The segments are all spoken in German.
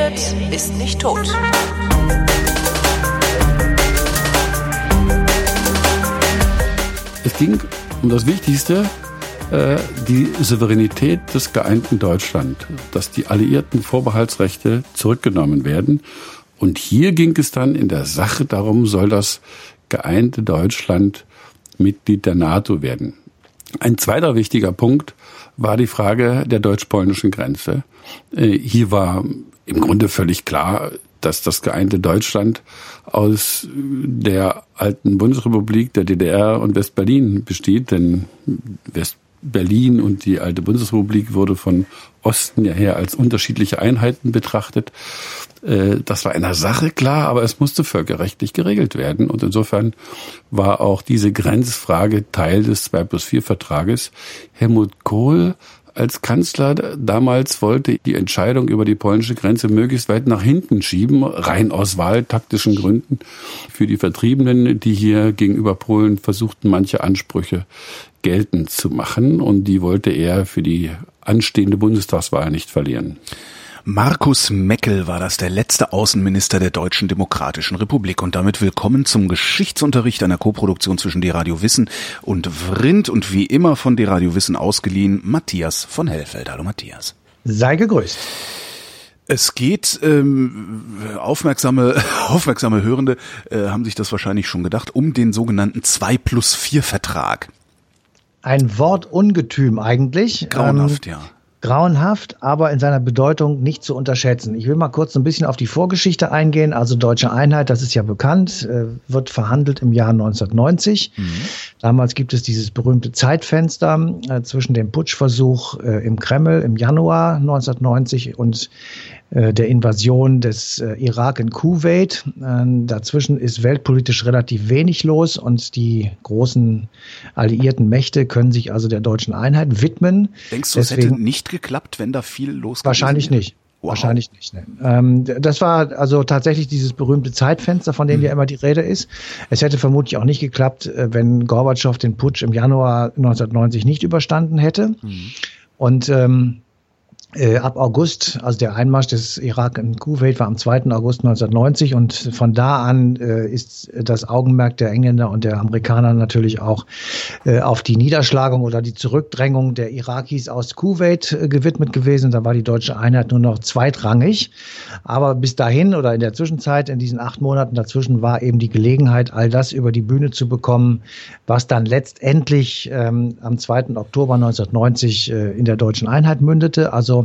redet, ist nicht tot. Es ging um das Wichtigste, äh, die Souveränität des geeinten Deutschland, dass die alliierten Vorbehaltsrechte zurückgenommen werden. Und hier ging es dann in der Sache darum, soll das geeinte Deutschland Mitglied der NATO werden. Ein zweiter wichtiger Punkt war die Frage der deutsch-polnischen Grenze. Äh, hier war im Grunde völlig klar, dass das geeinte Deutschland aus der alten Bundesrepublik, der DDR und Westberlin besteht, denn Westberlin und die alte Bundesrepublik wurde von Osten ja her als unterschiedliche Einheiten betrachtet. Äh, das war einer Sache klar, aber es musste völkerrechtlich geregelt werden. Und insofern war auch diese Grenzfrage Teil des 2 plus 4 Vertrages. Helmut Kohl als Kanzler damals wollte die Entscheidung über die polnische Grenze möglichst weit nach hinten schieben, rein aus wahltaktischen Gründen für die Vertriebenen, die hier gegenüber Polen versuchten, manche Ansprüche geltend zu machen. Und die wollte er für die anstehende Bundestagswahl nicht verlieren. Markus Meckel war das, der letzte Außenminister der Deutschen Demokratischen Republik. Und damit willkommen zum Geschichtsunterricht einer Koproduktion zwischen Die Radio Wissen und Vrindt und wie immer von Die Radio Wissen ausgeliehen Matthias von Hellfeld. Hallo Matthias. Sei gegrüßt. Es geht, ähm, aufmerksame, aufmerksame Hörende äh, haben sich das wahrscheinlich schon gedacht, um den sogenannten 2 plus 4 Vertrag. Ein Wortungetüm eigentlich. Grauenhaft, ähm, ja grauenhaft, aber in seiner Bedeutung nicht zu unterschätzen. Ich will mal kurz ein bisschen auf die Vorgeschichte eingehen. Also Deutsche Einheit, das ist ja bekannt, äh, wird verhandelt im Jahr 1990. Mhm. Damals gibt es dieses berühmte Zeitfenster äh, zwischen dem Putschversuch äh, im Kreml im Januar 1990 und der Invasion des Irak in Kuwait. Äh, dazwischen ist weltpolitisch relativ wenig los und die großen alliierten Mächte können sich also der deutschen Einheit widmen. Denkst du, Deswegen, es hätte nicht geklappt, wenn da viel los Wahrscheinlich nicht. Wow. Wahrscheinlich nicht. Ne. Ähm, das war also tatsächlich dieses berühmte Zeitfenster, von dem mhm. ja immer die Rede ist. Es hätte vermutlich auch nicht geklappt, wenn Gorbatschow den Putsch im Januar 1990 nicht überstanden hätte. Mhm. Und ähm, äh, ab August, also der Einmarsch des Irak in Kuwait war am 2. August 1990 und von da an äh, ist das Augenmerk der Engländer und der Amerikaner natürlich auch äh, auf die Niederschlagung oder die Zurückdrängung der Irakis aus Kuwait äh, gewidmet gewesen. Da war die deutsche Einheit nur noch zweitrangig. Aber bis dahin oder in der Zwischenzeit, in diesen acht Monaten dazwischen, war eben die Gelegenheit, all das über die Bühne zu bekommen, was dann letztendlich ähm, am 2. Oktober 1990 äh, in der deutschen Einheit mündete. Also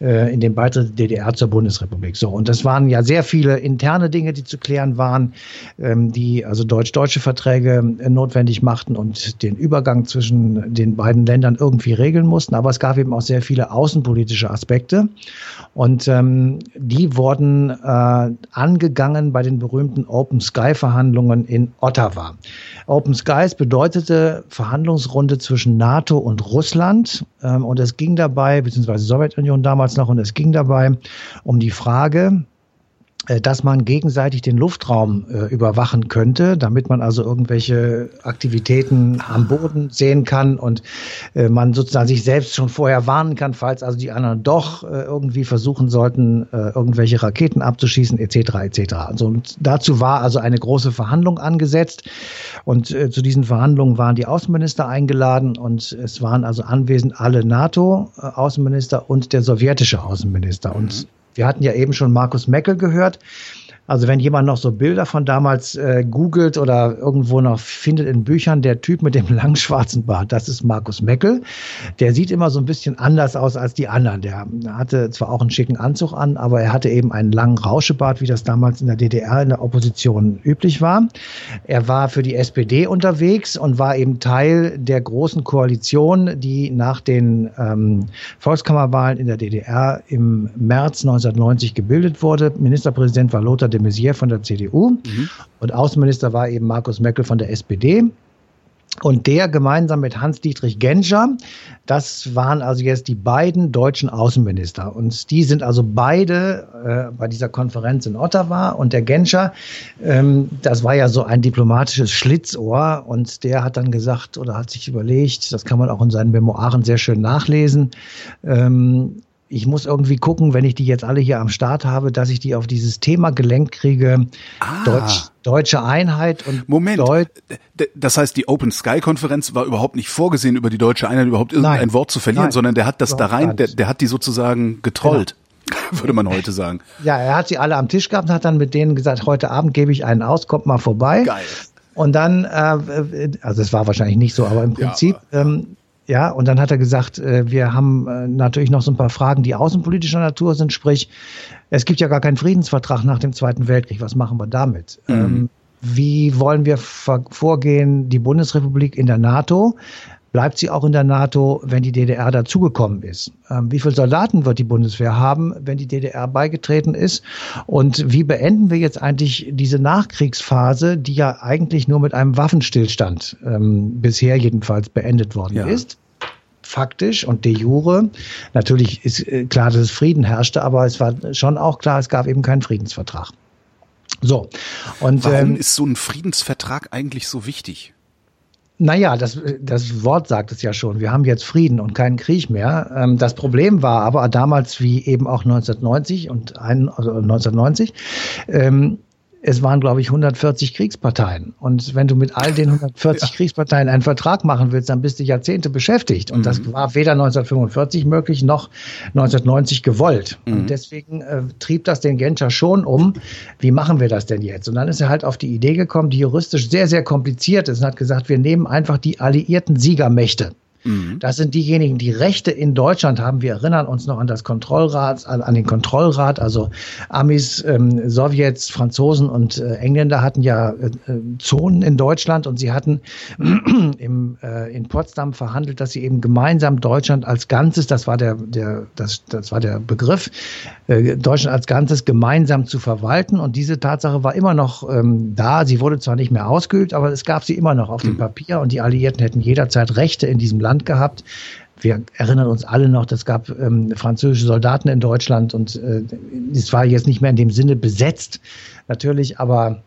äh, in dem Beitritt der DDR zur Bundesrepublik. So, und das waren ja sehr viele interne Dinge, die zu klären waren, ähm, die also deutsch-deutsche Verträge äh, notwendig machten und den Übergang zwischen den beiden Ländern irgendwie regeln mussten. Aber es gab eben auch sehr viele außenpolitische Aspekte. Und ähm, die wurden äh, angegangen bei den berühmten Open Sky Verhandlungen in Ottawa. Open Skies bedeutete Verhandlungsrunde zwischen NATO und Russland. Ähm, und es ging dabei, beziehungsweise Sowjetunion damals noch, und es ging dabei um die Frage, dass man gegenseitig den Luftraum äh, überwachen könnte, damit man also irgendwelche Aktivitäten am Boden sehen kann und äh, man sozusagen sich selbst schon vorher warnen kann, falls also die anderen doch äh, irgendwie versuchen sollten, äh, irgendwelche Raketen abzuschießen etc. etc. Also und dazu war also eine große Verhandlung angesetzt und äh, zu diesen Verhandlungen waren die Außenminister eingeladen und es waren also anwesend alle NATO-Außenminister und der sowjetische Außenminister und mhm. Wir hatten ja eben schon Markus Meckel gehört. Also wenn jemand noch so Bilder von damals äh, googelt oder irgendwo noch findet in Büchern, der Typ mit dem langen schwarzen Bart, das ist Markus Meckel. Der sieht immer so ein bisschen anders aus als die anderen. Der hatte zwar auch einen schicken Anzug an, aber er hatte eben einen langen Rauschebart, wie das damals in der DDR in der Opposition üblich war. Er war für die SPD unterwegs und war eben Teil der großen Koalition, die nach den ähm, Volkskammerwahlen in der DDR im März 1990 gebildet wurde. Ministerpräsident war Lothar de de Maizière von der CDU mhm. und Außenminister war eben Markus Merkel von der SPD. Und der gemeinsam mit Hans-Dietrich Genscher, das waren also jetzt die beiden deutschen Außenminister. Und die sind also beide äh, bei dieser Konferenz in Ottawa. Und der Genscher, ähm, das war ja so ein diplomatisches Schlitzohr. Und der hat dann gesagt oder hat sich überlegt, das kann man auch in seinen Memoiren sehr schön nachlesen, ähm, ich muss irgendwie gucken, wenn ich die jetzt alle hier am Start habe, dass ich die auf dieses Thema gelenkt kriege. Ah. Deutsch, deutsche Einheit und Moment. Deut das heißt, die Open Sky Konferenz war überhaupt nicht vorgesehen, über die deutsche Einheit überhaupt irgendein Nein. Wort zu verlieren, Nein. sondern der hat das überhaupt da rein, der, der hat die sozusagen getrollt. Genau. Würde man heute sagen. Ja, er hat sie alle am Tisch gehabt und hat dann mit denen gesagt, heute Abend gebe ich einen aus, kommt mal vorbei. Geil. Und dann, äh, also es war wahrscheinlich nicht so, aber im Prinzip ja, aber ähm, ja, und dann hat er gesagt, äh, wir haben äh, natürlich noch so ein paar Fragen, die außenpolitischer Natur sind, sprich, es gibt ja gar keinen Friedensvertrag nach dem Zweiten Weltkrieg. Was machen wir damit? Mhm. Ähm, wie wollen wir vorgehen, die Bundesrepublik in der NATO? Bleibt sie auch in der NATO, wenn die DDR dazugekommen ist? Ähm, wie viele Soldaten wird die Bundeswehr haben, wenn die DDR beigetreten ist? Und wie beenden wir jetzt eigentlich diese Nachkriegsphase, die ja eigentlich nur mit einem Waffenstillstand ähm, bisher jedenfalls beendet worden ja. ist? faktisch und de jure. Natürlich ist äh, klar, dass es Frieden herrschte, aber es war schon auch klar, es gab eben keinen Friedensvertrag. So. Und, Warum ähm, ist so ein Friedensvertrag eigentlich so wichtig? Naja, das, das Wort sagt es ja schon. Wir haben jetzt Frieden und keinen Krieg mehr. Ähm, das Problem war aber damals wie eben auch 1990 und ein, also 1990, ähm, es waren, glaube ich, 140 Kriegsparteien. Und wenn du mit all den 140 ja. Kriegsparteien einen Vertrag machen willst, dann bist du Jahrzehnte beschäftigt. Und mhm. das war weder 1945 möglich noch 1990 gewollt. Mhm. Und deswegen äh, trieb das den Genscher schon um, wie machen wir das denn jetzt? Und dann ist er halt auf die Idee gekommen, die juristisch sehr, sehr kompliziert ist und hat gesagt, wir nehmen einfach die alliierten Siegermächte. Mhm. Das sind diejenigen, die Rechte in Deutschland haben. Wir erinnern uns noch an das Kontrollrat, an, an den Kontrollrat. Also Amis, ähm, Sowjets, Franzosen und äh, Engländer hatten ja äh, äh Zonen in Deutschland und sie hatten im, äh, in Potsdam verhandelt, dass sie eben gemeinsam Deutschland als Ganzes, das war der, der, das, das war der Begriff, äh, Deutschland als Ganzes gemeinsam zu verwalten. Und diese Tatsache war immer noch ähm, da. Sie wurde zwar nicht mehr ausgeübt, aber es gab sie immer noch auf dem mhm. Papier und die Alliierten hätten jederzeit Rechte in diesem Land gehabt. Wir erinnern uns alle noch, es gab ähm, französische Soldaten in Deutschland und äh, es war jetzt nicht mehr in dem Sinne besetzt, natürlich, aber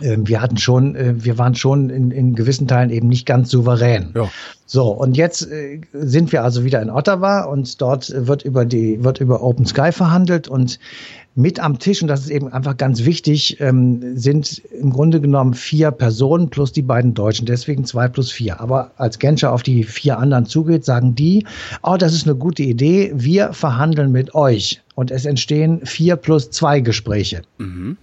äh, wir hatten schon, äh, wir waren schon in, in gewissen Teilen eben nicht ganz souverän. Ja. So, und jetzt äh, sind wir also wieder in Ottawa und dort wird über die, wird über Open Sky verhandelt und mit am Tisch, und das ist eben einfach ganz wichtig, ähm, sind im Grunde genommen vier Personen plus die beiden Deutschen, deswegen zwei plus vier. Aber als Genscher auf die vier anderen zugeht, sagen die, oh, das ist eine gute Idee, wir verhandeln mit euch. Und es entstehen vier plus zwei Gespräche. Mhm.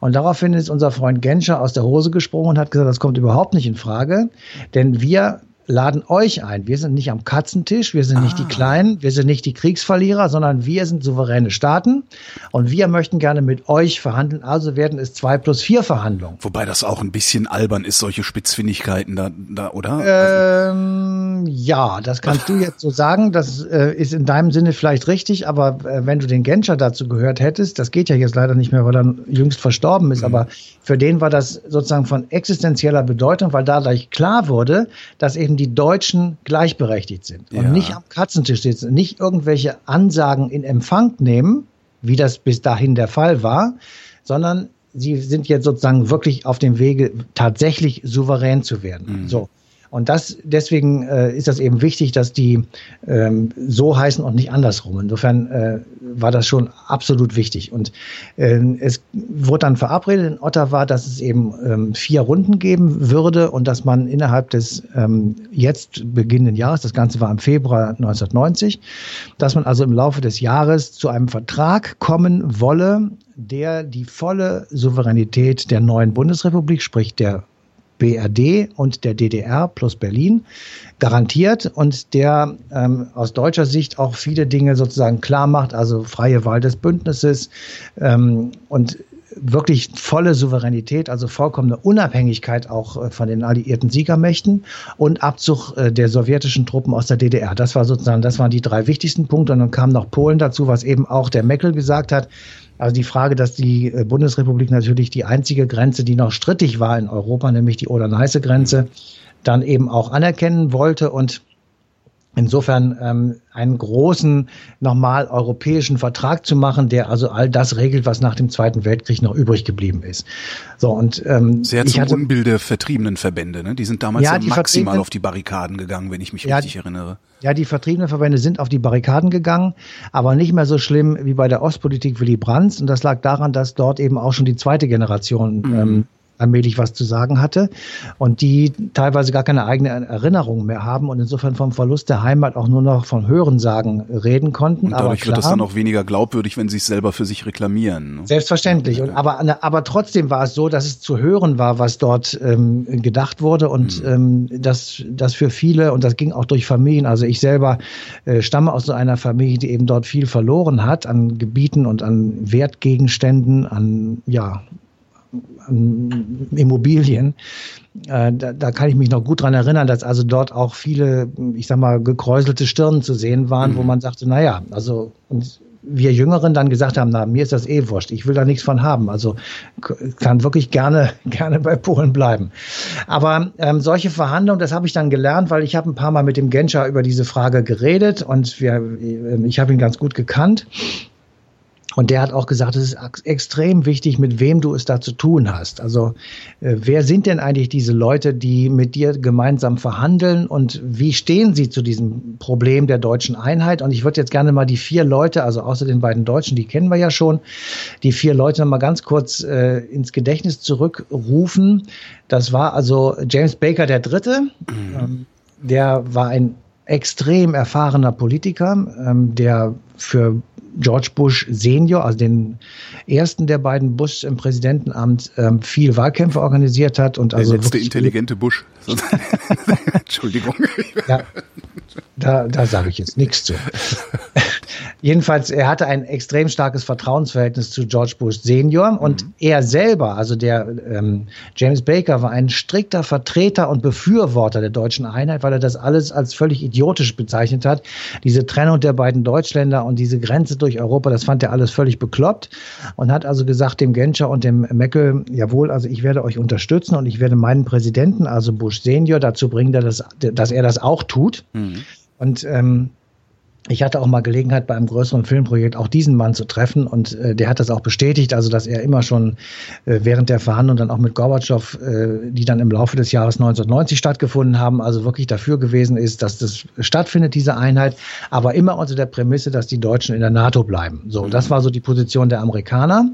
Und daraufhin ist unser Freund Genscher aus der Hose gesprungen und hat gesagt, das kommt überhaupt nicht in Frage, denn wir laden euch ein. Wir sind nicht am Katzentisch, wir sind ah. nicht die ah. Kleinen, wir sind nicht die Kriegsverlierer, sondern wir sind souveräne Staaten und wir möchten gerne mit euch verhandeln. Also werden es zwei plus vier Verhandlungen. Wobei das auch ein bisschen albern ist, solche Spitzfindigkeiten da, da oder? Ähm, ja, das kannst du jetzt so sagen. Das äh, ist in deinem Sinne vielleicht richtig, aber äh, wenn du den Genscher dazu gehört hättest, das geht ja jetzt leider nicht mehr, weil er jüngst verstorben ist, mhm. aber für den war das sozusagen von existenzieller Bedeutung, weil dadurch klar wurde, dass eben die Deutschen gleichberechtigt sind und ja. nicht am Katzentisch sitzen, nicht irgendwelche Ansagen in Empfang nehmen, wie das bis dahin der Fall war, sondern sie sind jetzt sozusagen wirklich auf dem Wege, tatsächlich souverän zu werden. Mhm. So. Und das, deswegen äh, ist das eben wichtig, dass die ähm, so heißen und nicht andersrum. Insofern äh, war das schon absolut wichtig. Und äh, es wurde dann verabredet in Ottawa, dass es eben ähm, vier Runden geben würde und dass man innerhalb des ähm, jetzt beginnenden Jahres, das Ganze war im Februar 1990, dass man also im Laufe des Jahres zu einem Vertrag kommen wolle, der die volle Souveränität der neuen Bundesrepublik, sprich der BRD und der DDR plus Berlin garantiert und der ähm, aus deutscher Sicht auch viele Dinge sozusagen klar macht, also freie Wahl des Bündnisses ähm, und wirklich volle Souveränität, also vollkommene Unabhängigkeit auch äh, von den alliierten Siegermächten und Abzug äh, der sowjetischen Truppen aus der DDR. Das war sozusagen, das waren die drei wichtigsten Punkte und dann kam noch Polen dazu, was eben auch der Meckel gesagt hat. Also die Frage, dass die äh, Bundesrepublik natürlich die einzige Grenze, die noch strittig war in Europa, nämlich die Oder-Neiße-Grenze, dann eben auch anerkennen wollte und Insofern ähm, einen großen, nochmal europäischen Vertrag zu machen, der also all das regelt, was nach dem Zweiten Weltkrieg noch übrig geblieben ist. So und ähm, sehr zum hatte, Unbill der vertriebenen Verbände. Ne? Die sind damals ja, ja maximal auf die Barrikaden gegangen, wenn ich mich ja, richtig erinnere. Ja, die vertriebenen Verbände sind auf die Barrikaden gegangen, aber nicht mehr so schlimm wie bei der Ostpolitik Willy Brandt. Und das lag daran, dass dort eben auch schon die zweite Generation mhm. ähm, allmählich was zu sagen hatte und die teilweise gar keine eigene Erinnerung mehr haben und insofern vom Verlust der Heimat auch nur noch von Hörensagen reden konnten. Und dadurch aber klar, wird das dann auch weniger glaubwürdig, wenn sie es selber für sich reklamieren. Ne? Selbstverständlich. Und aber, aber trotzdem war es so, dass es zu hören war, was dort ähm, gedacht wurde und mhm. ähm, das, das für viele, und das ging auch durch Familien, also ich selber äh, stamme aus so einer Familie, die eben dort viel verloren hat an Gebieten und an Wertgegenständen, an ja, Immobilien. Äh, da, da, kann ich mich noch gut dran erinnern, dass also dort auch viele, ich sag mal, gekräuselte Stirnen zu sehen waren, mhm. wo man sagte, na ja, also und wir Jüngeren dann gesagt haben, na, mir ist das eh wurscht, ich will da nichts von haben. Also kann wirklich gerne, gerne bei Polen bleiben. Aber ähm, solche Verhandlungen, das habe ich dann gelernt, weil ich habe ein paar Mal mit dem Genscher über diese Frage geredet und wir, äh, ich habe ihn ganz gut gekannt. Und der hat auch gesagt, es ist extrem wichtig, mit wem du es da zu tun hast. Also äh, wer sind denn eigentlich diese Leute, die mit dir gemeinsam verhandeln und wie stehen sie zu diesem Problem der deutschen Einheit? Und ich würde jetzt gerne mal die vier Leute, also außer den beiden Deutschen, die kennen wir ja schon, die vier Leute mal ganz kurz äh, ins Gedächtnis zurückrufen. Das war also James Baker der Dritte. Mhm. Ähm, der war ein extrem erfahrener Politiker, ähm, der für George Bush Senior, also den ersten der beiden Bush im Präsidentenamt, ähm, viel Wahlkämpfe organisiert hat und also der letzte intelligente Bush. Entschuldigung. Ja, da, da sage ich jetzt nichts zu. Jedenfalls, er hatte ein extrem starkes Vertrauensverhältnis zu George Bush Senior und mhm. er selber, also der ähm, James Baker, war ein strikter Vertreter und Befürworter der deutschen Einheit, weil er das alles als völlig idiotisch bezeichnet hat. Diese Trennung der beiden Deutschländer und diese Grenze durch Europa, das fand er alles völlig bekloppt und hat also gesagt dem Genscher und dem Meckel, jawohl, also ich werde euch unterstützen und ich werde meinen Präsidenten, also Bush Senior, dazu bringen, dass, dass er das auch tut. Mhm. Und ähm, ich hatte auch mal Gelegenheit, bei einem größeren Filmprojekt auch diesen Mann zu treffen und äh, der hat das auch bestätigt, also dass er immer schon äh, während der Verhandlungen dann auch mit Gorbatschow, äh, die dann im Laufe des Jahres 1990 stattgefunden haben, also wirklich dafür gewesen ist, dass das stattfindet, diese Einheit, aber immer unter der Prämisse, dass die Deutschen in der NATO bleiben. So, das war so die Position der Amerikaner.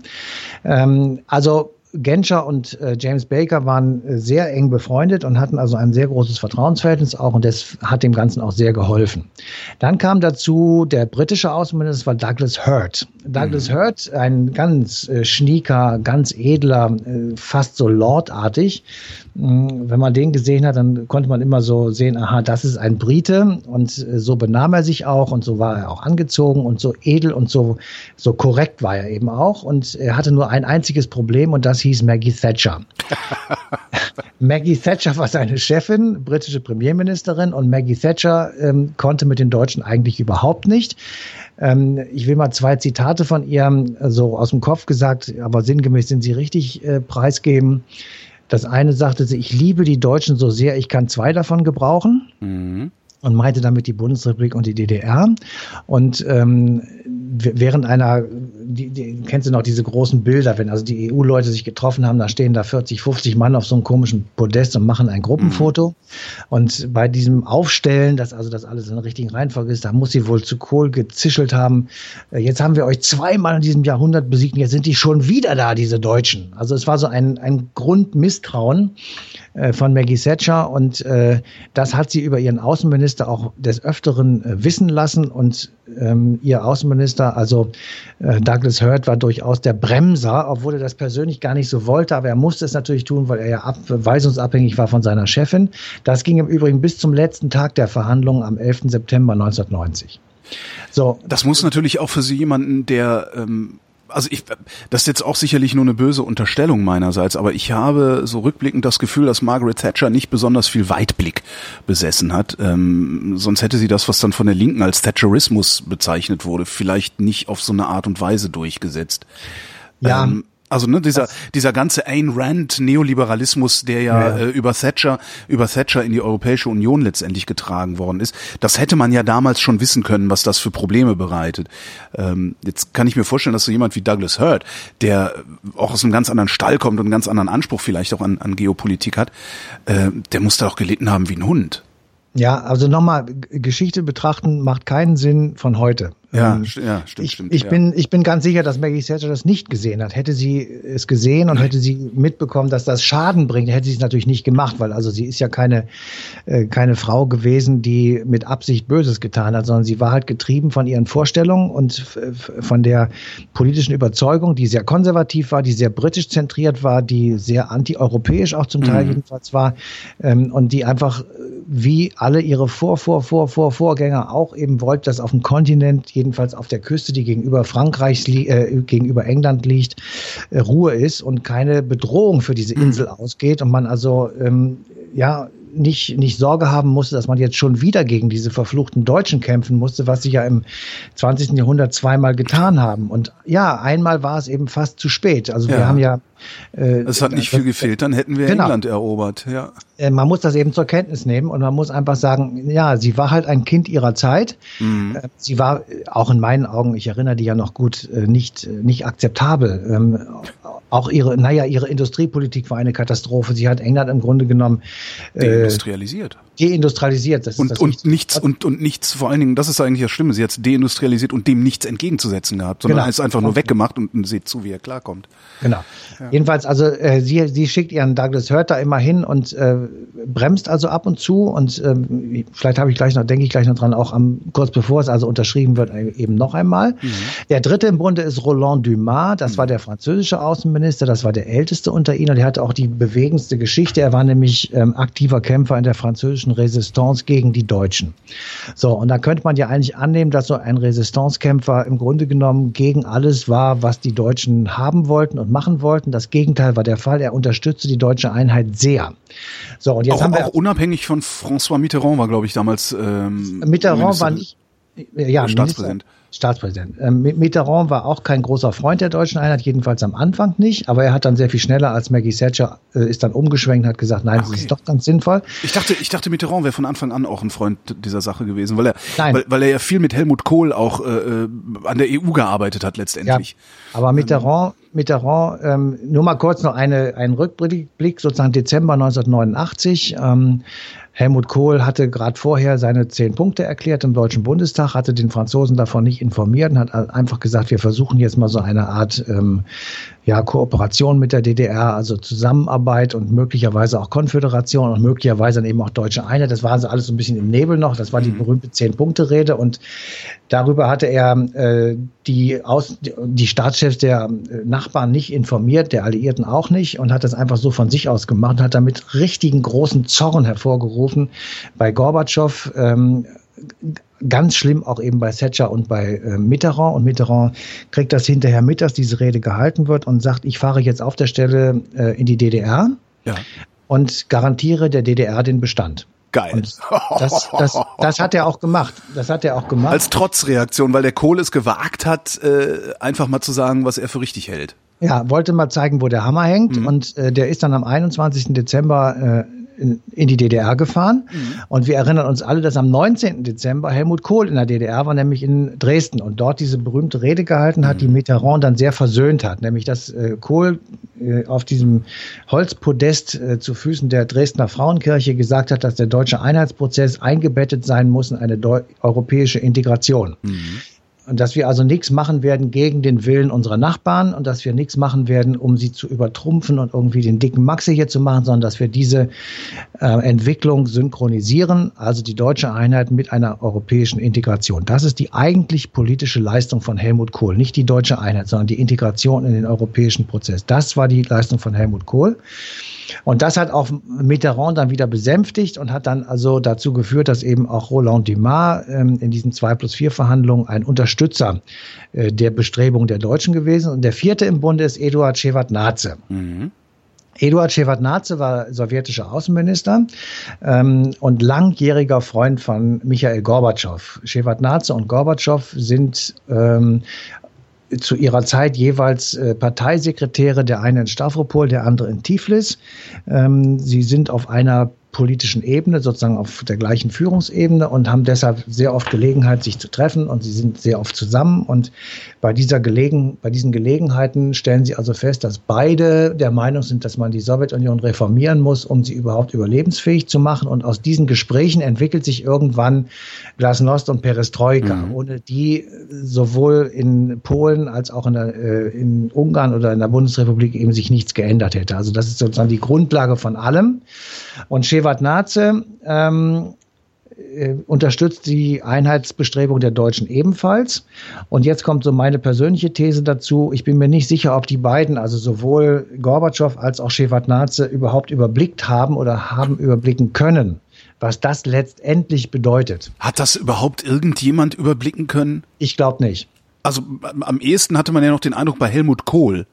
Ähm, also Genscher und äh, James Baker waren äh, sehr eng befreundet und hatten also ein sehr großes Vertrauensverhältnis auch und das hat dem Ganzen auch sehr geholfen. Dann kam dazu der britische Außenminister, war Douglas Hurt. Douglas mhm. Hurt, ein ganz äh, schnieker, ganz edler, äh, fast so lordartig, wenn man den gesehen hat, dann konnte man immer so sehen, aha, das ist ein Brite und äh, so benahm er sich auch und so war er auch angezogen und so edel und so, so korrekt war er eben auch und er hatte nur ein einziges Problem und das hieß Maggie Thatcher. Maggie Thatcher war seine Chefin, britische Premierministerin und Maggie Thatcher ähm, konnte mit den Deutschen eigentlich überhaupt nicht. Ähm, ich will mal zwei Zitate von ihr so aus dem Kopf gesagt, aber sinngemäß sind sie richtig äh, preisgeben. Das eine sagte sie, ich liebe die Deutschen so sehr, ich kann zwei davon gebrauchen. Mhm und meinte damit die Bundesrepublik und die DDR. Und ähm, während einer, die, die, kennst du noch diese großen Bilder, wenn also die EU-Leute sich getroffen haben, da stehen da 40, 50 Mann auf so einem komischen Podest und machen ein Gruppenfoto. Mhm. Und bei diesem Aufstellen, dass also das alles in der richtigen Reihenfolge ist, da muss sie wohl zu Kohl gezischelt haben. Äh, jetzt haben wir euch zweimal in diesem Jahrhundert besiegt und jetzt sind die schon wieder da, diese Deutschen. Also es war so ein, ein Grundmisstrauen äh, von Maggie Thatcher und äh, das hat sie über ihren Außenminister auch des Öfteren äh, wissen lassen und ähm, ihr Außenminister, also äh, Douglas Hurt, war durchaus der Bremser, obwohl er das persönlich gar nicht so wollte, aber er musste es natürlich tun, weil er ja ab, weisungsabhängig war von seiner Chefin. Das ging im Übrigen bis zum letzten Tag der Verhandlungen am 11. September 1990. So. Das muss natürlich auch für Sie jemanden, der ähm, also ich, das ist jetzt auch sicherlich nur eine böse Unterstellung meinerseits, aber ich habe so rückblickend das Gefühl, dass Margaret Thatcher nicht besonders viel Weitblick besessen hat. Ähm, sonst hätte sie das, was dann von der Linken als Thatcherismus bezeichnet wurde, vielleicht nicht auf so eine Art und Weise durchgesetzt. Ja. Ähm, Also ne, dieser dieser ganze Ayn Rand Neoliberalismus, der ja, ja. Äh, über Thatcher über Thatcher in die Europäische Union letztendlich getragen worden ist, das hätte man ja damals schon wissen können, was das für Probleme bereitet. Ähm, jetzt kann ich mir vorstellen, dass so jemand wie Douglas Hurd, der auch aus einem ganz anderen Stall kommt und einen ganz anderen Anspruch vielleicht auch an, an Geopolitik hat, äh, der muss da auch gelitten haben wie ein Hund. Ja, also nochmal, Geschichte betrachten macht keinen Sinn von heute. Ja, ähm, ja stimmt, ich, stimmt. Ich, ja. bin, ich bin ganz sicher, dass Maggie Thatcher das nicht gesehen hat. Hätte sie es gesehen und hätte sie mitbekommen, dass das Schaden bringt, hätte sie es natürlich nicht gemacht, weil also sie ist ja keine, äh, keine Frau gewesen, die mit Absicht Böses getan hat, sondern sie war halt getrieben von ihren Vorstellungen und von der politischen Überzeugung, die sehr konservativ war, die sehr britisch zentriert war, die sehr antieuropäisch auch zum Teil mhm. jedenfalls war ähm, und die einfach wie alle ihre Vor, Vor, Vor, Vor, Vorgänger auch eben wollte, dass auf dem Kontinent jedenfalls auf der Küste, die gegenüber Frankreich, äh, gegenüber England liegt, äh, Ruhe ist und keine Bedrohung für diese Insel mhm. ausgeht und man also ähm, ja nicht, nicht Sorge haben musste, dass man jetzt schon wieder gegen diese verfluchten Deutschen kämpfen musste, was sie ja im 20. Jahrhundert zweimal getan haben. Und ja, einmal war es eben fast zu spät. Also ja. wir haben ja äh, es hat nicht viel gefehlt, dann hätten wir genau. England erobert. Ja. Äh, man muss das eben zur Kenntnis nehmen und man muss einfach sagen, ja, sie war halt ein Kind ihrer Zeit. Mhm. Äh, sie war auch in meinen Augen, ich erinnere die ja noch gut, nicht, nicht akzeptabel. Ähm, auch ihre, naja, ihre Industriepolitik war eine Katastrophe. Sie hat England im Grunde genommen deindustrialisiert. Deindustrialisiert, das und, und nichts und, und nichts, vor allen Dingen, das ist eigentlich das Schlimme, sie hat deindustrialisiert und dem nichts entgegenzusetzen gehabt, sondern genau. ist einfach nur weggemacht und, und seht zu, wie er klarkommt. Genau. Ja. Jedenfalls, also äh, sie, sie schickt ihren Douglas Hurt da immer hin und äh, bremst also ab und zu und äh, vielleicht habe ich gleich noch, denke ich gleich noch dran, auch am kurz bevor es also unterschrieben wird, eben noch einmal. Mhm. Der dritte im Bunde ist Roland Dumas, das mhm. war der französische Außenminister, das war der älteste unter ihnen und er hatte auch die bewegendste Geschichte. Er war nämlich ähm, aktiver Kämpfer in der französischen Resistance gegen die Deutschen. So, und da könnte man ja eigentlich annehmen, dass so ein Resistancekämpfer im Grunde genommen gegen alles war, was die Deutschen haben wollten und machen wollten. Das Gegenteil war der Fall. Er unterstützte die deutsche Einheit sehr. So, und jetzt auch, haben wir auch unabhängig von François Mitterrand war, glaube ich, damals. Ähm, Mitterrand war nicht. Ja, Staatspräsident. Minister, Staatspräsident. Ähm, Mitterrand war auch kein großer Freund der deutschen Einheit, jedenfalls am Anfang nicht, aber er hat dann sehr viel schneller als Maggie Thatcher äh, ist dann umgeschwenkt, hat gesagt, nein, okay. das ist doch ganz sinnvoll. Ich dachte, ich dachte, Mitterrand wäre von Anfang an auch ein Freund dieser Sache gewesen, weil er, weil, weil, er ja viel mit Helmut Kohl auch äh, äh an der EU gearbeitet hat letztendlich. Ja, aber Mitterrand, Mitterrand, ähm, nur mal kurz noch eine, einen Rückblick, sozusagen Dezember 1989. Ähm, Helmut Kohl hatte gerade vorher seine zehn Punkte erklärt im Deutschen Bundestag, hatte den Franzosen davon nicht informiert und hat einfach gesagt, wir versuchen jetzt mal so eine Art ähm, ja, Kooperation mit der DDR, also Zusammenarbeit und möglicherweise auch Konföderation und möglicherweise dann eben auch deutsche Einheit. Das war also alles so ein bisschen im Nebel noch. Das war die mhm. berühmte Zehn-Punkte-Rede und darüber hatte er äh, die, Aus die Staatschefs der äh, Nachbarn nicht informiert, der Alliierten auch nicht und hat das einfach so von sich aus gemacht und hat damit richtigen großen Zorn hervorgerufen bei Gorbatschow. Ähm, ganz schlimm auch eben bei Thatcher und bei äh, Mitterrand. Und Mitterrand kriegt das hinterher mit, dass diese Rede gehalten wird und sagt, ich fahre jetzt auf der Stelle äh, in die DDR ja. und garantiere der DDR den Bestand. Geil. Und das, das, das hat er auch gemacht. Das hat er auch gemacht. Als Trotzreaktion, weil der Kohl es gewagt hat, äh, einfach mal zu sagen, was er für richtig hält. Ja, wollte mal zeigen, wo der Hammer hängt. Mhm. Und äh, der ist dann am 21. Dezember äh, in, die DDR gefahren. Mhm. Und wir erinnern uns alle, dass am 19. Dezember Helmut Kohl in der DDR war, nämlich in Dresden und dort diese berühmte Rede gehalten hat, mhm. die Mitterrand dann sehr versöhnt hat. Nämlich, dass äh, Kohl äh, auf diesem Holzpodest äh, zu Füßen der Dresdner Frauenkirche gesagt hat, dass der deutsche Einheitsprozess eingebettet sein muss in eine europäische Integration. Mhm. Und dass wir also nichts machen werden gegen den Willen unserer Nachbarn und dass wir nichts machen werden, um sie zu übertrumpfen und irgendwie den dicken Maxe hier zu machen, sondern dass wir diese äh, Entwicklung synchronisieren, also die deutsche Einheit mit einer europäischen Integration. Das ist die eigentlich politische Leistung von Helmut Kohl. Nicht die deutsche Einheit, sondern die Integration in den europäischen Prozess. Das war die Leistung von Helmut Kohl. Und das hat auch Mitterrand dann wieder besänftigt und hat dann also dazu geführt, dass eben auch Roland Dumas ähm, in diesen 2 plus 4 Verhandlungen ein Unterstützer äh, der Bestrebungen der Deutschen gewesen. Und der vierte im Bunde ist Eduard Shevardnadze. Mhm. Eduard Shevardnadze war sowjetischer Außenminister ähm, und langjähriger Freund von Michael Gorbatschow. Shevardnadze und Gorbatschow sind ähm, zu ihrer Zeit jeweils äh, Parteisekretäre, der eine in Stavropol, der andere in Tiflis. Ähm, sie sind auf einer politischen Ebene, sozusagen auf der gleichen Führungsebene und haben deshalb sehr oft Gelegenheit, sich zu treffen und sie sind sehr oft zusammen und bei dieser Gelegen, bei diesen Gelegenheiten stellen sie also fest, dass beide der Meinung sind, dass man die Sowjetunion reformieren muss, um sie überhaupt überlebensfähig zu machen und aus diesen Gesprächen entwickelt sich irgendwann Glasnost und Perestroika, mhm. ohne die sowohl in Polen als auch in, der, äh, in Ungarn oder in der Bundesrepublik eben sich nichts geändert hätte. Also das ist sozusagen die Grundlage von allem. Und Shevardnadze ähm, äh, unterstützt die Einheitsbestrebung der Deutschen ebenfalls. Und jetzt kommt so meine persönliche These dazu. Ich bin mir nicht sicher, ob die beiden, also sowohl Gorbatschow als auch Shevardnadze, überhaupt überblickt haben oder haben überblicken können, was das letztendlich bedeutet. Hat das überhaupt irgendjemand überblicken können? Ich glaube nicht. Also am ehesten hatte man ja noch den Eindruck bei Helmut Kohl,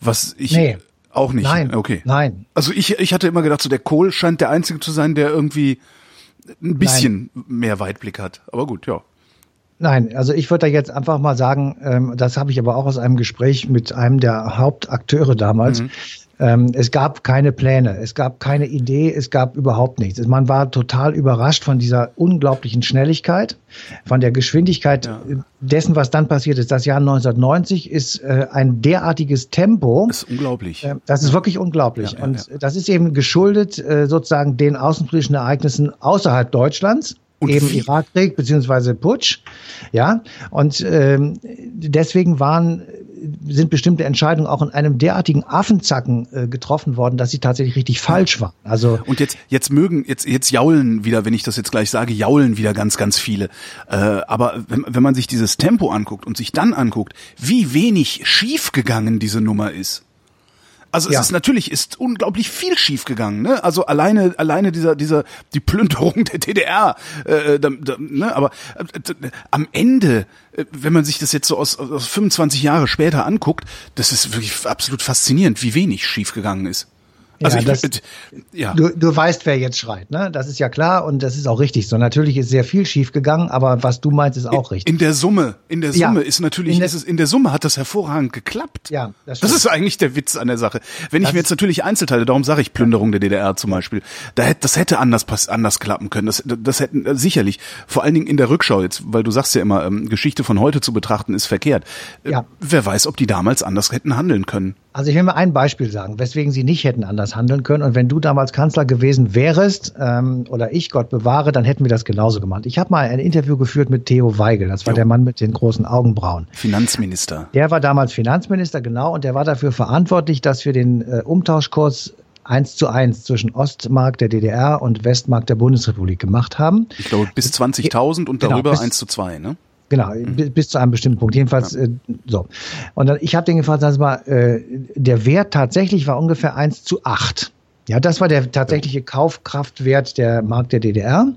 was ich nee. Auch nicht. Nein. Okay. Nein. Also ich, ich hatte immer gedacht, so der Kohl scheint der einzige zu sein, der irgendwie ein bisschen Nein. mehr Weitblick hat. Aber gut, ja. Nein, also ich würde da jetzt einfach mal sagen, ähm, das habe ich aber auch aus einem Gespräch mit einem der Hauptakteure damals, mhm. Ähm, es gab keine Pläne, es gab keine Idee, es gab überhaupt nichts. Man war total überrascht von dieser unglaublichen Schnelligkeit, von der Geschwindigkeit ja. dessen, was dann passiert ist. Das Jahr 1990 ist äh, ein derartiges Tempo. Das ist unglaublich. Äh, das ist wirklich unglaublich. Ja, ja, Und das ist eben geschuldet äh, sozusagen den außenpolitischen Ereignissen außerhalb Deutschlands. Und eben Irakkrieg beziehungsweise Putsch, ja. Und ähm, deswegen waren sind bestimmte Entscheidungen auch in einem derartigen Affenzacken äh, getroffen worden, dass sie tatsächlich richtig falsch waren. Also und jetzt jetzt mögen jetzt jetzt jaulen wieder, wenn ich das jetzt gleich sage, jaulen wieder ganz ganz viele. Äh, aber wenn, wenn man sich dieses Tempo anguckt und sich dann anguckt, wie wenig schiefgegangen diese Nummer ist. Also es ja. ist natürlich ist unglaublich viel schiefgegangen, ne? Also alleine alleine dieser dieser die Plünderung der DDR, äh, da, da, ne? Aber äh, am Ende, äh, wenn man sich das jetzt so aus, aus 25 Jahre später anguckt, das ist wirklich absolut faszinierend, wie wenig schiefgegangen ist. Also ja, das, ja. Du, du weißt, wer jetzt schreit, ne? Das ist ja klar und das ist auch richtig so. Natürlich ist sehr viel schief gegangen, aber was du meinst, ist auch richtig. In der Summe, in der Summe ja. ist natürlich, in der, ist es, in der Summe hat das hervorragend geklappt. Ja, das, das ist eigentlich der Witz an der Sache. Wenn das ich mir jetzt natürlich Einzelteile, darum sage ich Plünderung der DDR zum Beispiel, da hätte, das hätte anders, anders klappen können. Das, das hätten äh, sicherlich, vor allen Dingen in der Rückschau jetzt, weil du sagst ja immer, ähm, Geschichte von heute zu betrachten ist verkehrt. Äh, ja. Wer weiß, ob die damals anders hätten handeln können. Also ich will mal ein Beispiel sagen, weswegen sie nicht hätten anders handeln können. Und wenn du damals Kanzler gewesen wärst ähm, oder ich, Gott bewahre, dann hätten wir das genauso gemacht. Ich habe mal ein Interview geführt mit Theo Weigel. Das war jo. der Mann mit den großen Augenbrauen. Finanzminister. Der war damals Finanzminister, genau. Und der war dafür verantwortlich, dass wir den äh, Umtauschkurs eins zu eins zwischen Ostmark der DDR und Westmark der Bundesrepublik gemacht haben. Ich glaube bis 20.000 und genau, darüber eins zu zwei, ne? Genau, mhm. bis zu einem bestimmten Punkt. Jedenfalls ja. äh, so. Und dann, ich habe den gefragt, sag mal, äh, der Wert tatsächlich war ungefähr eins zu acht. Ja, das war der tatsächliche Kaufkraftwert der Mark der DDR.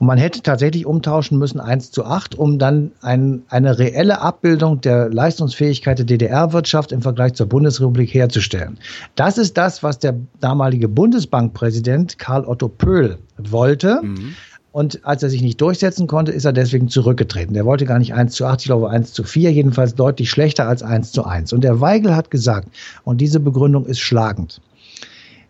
Und man hätte tatsächlich umtauschen müssen eins zu acht, um dann ein, eine reelle Abbildung der Leistungsfähigkeit der DDR-Wirtschaft im Vergleich zur Bundesrepublik herzustellen. Das ist das, was der damalige Bundesbankpräsident Karl Otto Pöhl wollte. Mhm. Und als er sich nicht durchsetzen konnte, ist er deswegen zurückgetreten. Der wollte gar nicht 1 zu 8, ich glaube 1 zu 4, jedenfalls deutlich schlechter als 1 zu 1. Und der Weigel hat gesagt, und diese Begründung ist schlagend.